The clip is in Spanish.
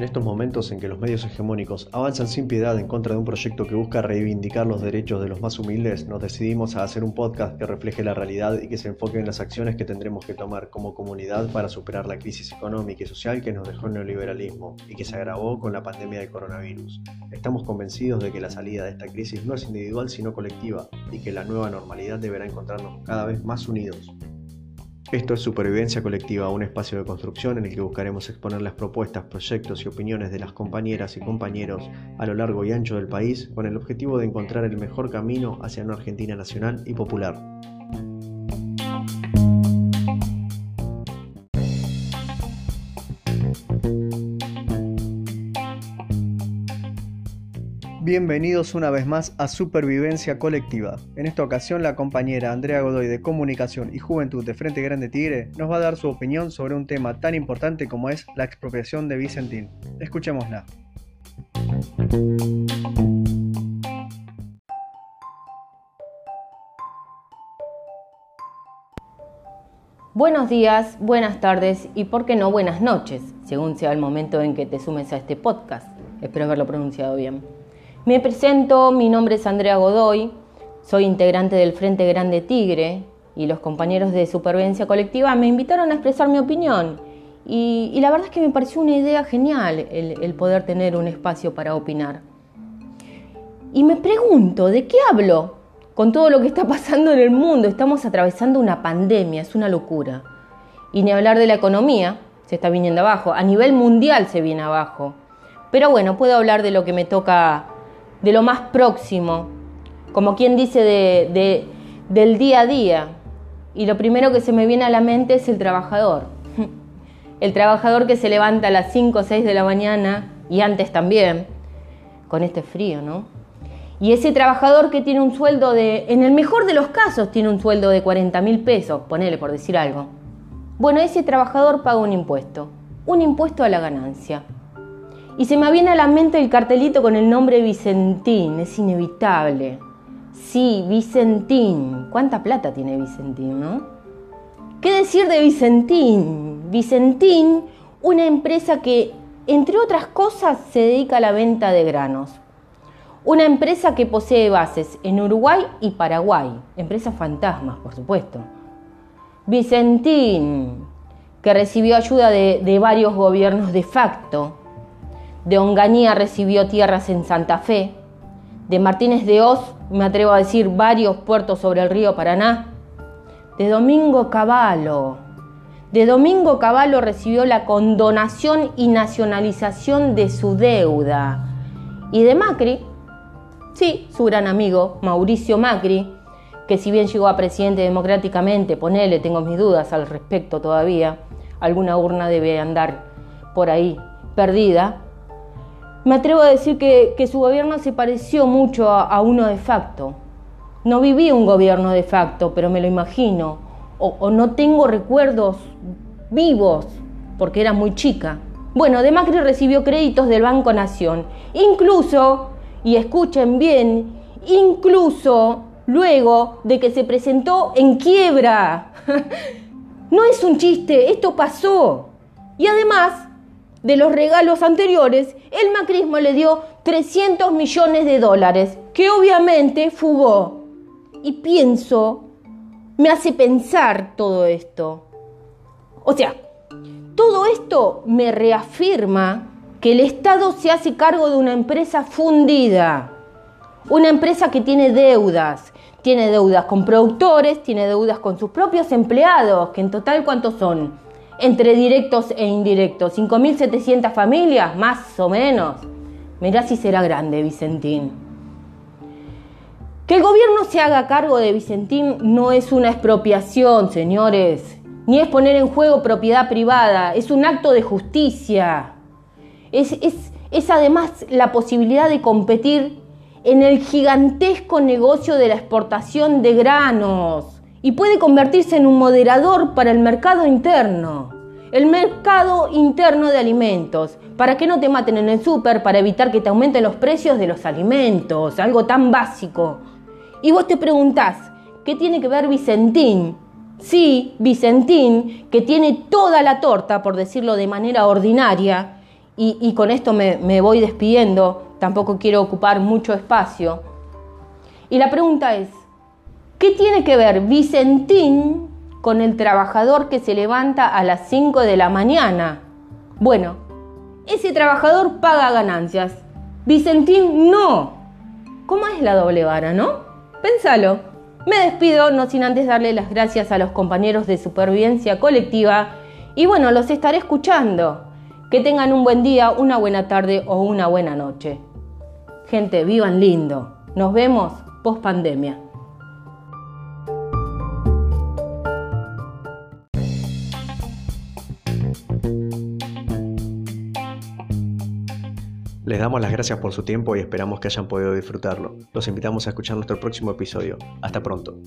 En estos momentos en que los medios hegemónicos avanzan sin piedad en contra de un proyecto que busca reivindicar los derechos de los más humildes, nos decidimos a hacer un podcast que refleje la realidad y que se enfoque en las acciones que tendremos que tomar como comunidad para superar la crisis económica y social que nos dejó el neoliberalismo y que se agravó con la pandemia del coronavirus. Estamos convencidos de que la salida de esta crisis no es individual sino colectiva y que la nueva normalidad deberá encontrarnos cada vez más unidos. Esto es Supervivencia Colectiva, un espacio de construcción en el que buscaremos exponer las propuestas, proyectos y opiniones de las compañeras y compañeros a lo largo y ancho del país con el objetivo de encontrar el mejor camino hacia una Argentina nacional y popular. Bienvenidos una vez más a Supervivencia Colectiva. En esta ocasión la compañera Andrea Godoy de Comunicación y Juventud de Frente Grande Tigre nos va a dar su opinión sobre un tema tan importante como es la expropiación de Vicentín. Escuchémosla. Buenos días, buenas tardes y por qué no buenas noches, según sea el momento en que te sumes a este podcast. Espero haberlo pronunciado bien. Me presento, mi nombre es Andrea Godoy, soy integrante del Frente Grande Tigre y los compañeros de Supervivencia Colectiva me invitaron a expresar mi opinión. Y, la verdad es que me pareció una idea genial el, el poder tener un espacio para opinar. Y me pregunto, ¿de qué hablo? Con todo lo que está pasando en el mundo, estamos atravesando una pandemia, es una locura. Y ni hablar de la economía, se está viniendo abajo, a nivel mundial se viene abajo. Pero bueno, puedo hablar de lo que me toca de lo más próximo, como quien dice de, del día a día. Y lo primero que se me viene a la mente es el trabajador. El trabajador que se levanta a las 5 o 6 de la mañana y antes también, con este frío, ¿no? Y ese trabajador que tiene un sueldo de, en el mejor de los casos, tiene un sueldo de 40 mil pesos, ponele por decir algo. Bueno, ese trabajador paga un impuesto, un impuesto a la ganancia. Y se me viene a la mente el cartelito con el nombre Vicentín, es inevitable. Sí, Vicentín. ¿Cuánta plata tiene Vicentín, no? ¿Qué decir de Vicentín? Vicentín, una empresa que, entre otras cosas, se dedica a la venta de granos. Una empresa que posee bases en Uruguay y Paraguay. Empresas fantasmas, por supuesto. Vicentín, que recibió ayuda de, de varios gobiernos de facto de Onganía recibió tierras en Santa Fe, de Martínez de Oz, me atrevo a decir, varios puertos sobre el río Paraná, de Domingo Cavallo. De Domingo Cavallo recibió la condonación y nacionalización de su deuda. Y de Macri, sí, su gran amigo, Mauricio Macri, que si bien llegó a presidente democráticamente, ponele, tengo mis dudas al respecto todavía, alguna urna debe andar por ahí perdida, me atrevo a decir que, su gobierno se pareció mucho a, uno de facto. No viví un gobierno de facto, pero me lo imagino. O, no tengo recuerdos vivos, porque era muy chica. Bueno, de Macri recibió créditos del Banco Nación. Incluso, y escuchen bien, incluso luego de que se presentó en quiebra. no es un chiste, esto pasó. Y además de los regalos anteriores, el macrismo le dio 300 millones de dólares, que obviamente fugó. Y pienso, me hace pensar todo esto. O sea, todo esto me reafirma que el Estado se hace cargo de una empresa fundida, una empresa que tiene deudas, tiene deudas con productores, tiene deudas con sus propios empleados, que en total cuántos son? Entre directos e indirectos. 5.700 familias, más o menos. Mirá si será grande, Vicentín. Que el gobierno se haga cargo de Vicentín no es una expropiación, señores, ni es poner en juego propiedad privada, es un acto de justicia. Es, es, es además la posibilidad de competir en el gigantesco negocio de la exportación de granos y puede convertirse en un moderador para el mercado interno. El mercado interno de alimentos, para que no te maten en el súper, para evitar que te aumenten los precios de los alimentos, algo tan básico. Y vos te preguntás, ¿qué tiene que ver Vicentín? Sí, Vicentín, que tiene toda la torta, por decirlo de manera ordinaria, y, con esto me, me voy despidiendo, tampoco quiero ocupar mucho espacio. Y la pregunta es, ¿qué tiene que ver Vicentín con el trabajador que se levanta a las 5 de la mañana? Bueno, ese trabajador paga ganancias. Vicentín no. ¿Cómo es la doble vara, no? Pénsalo. Me despido, no sin antes darle las gracias a los compañeros de supervivencia colectiva y bueno, los estaré escuchando. Que tengan un buen día, una buena tarde o una buena noche. Gente, vivan lindo. Nos vemos post pandemia. Les damos las gracias por su tiempo y esperamos que hayan podido disfrutarlo. Los invitamos a escuchar nuestro próximo episodio. Hasta pronto.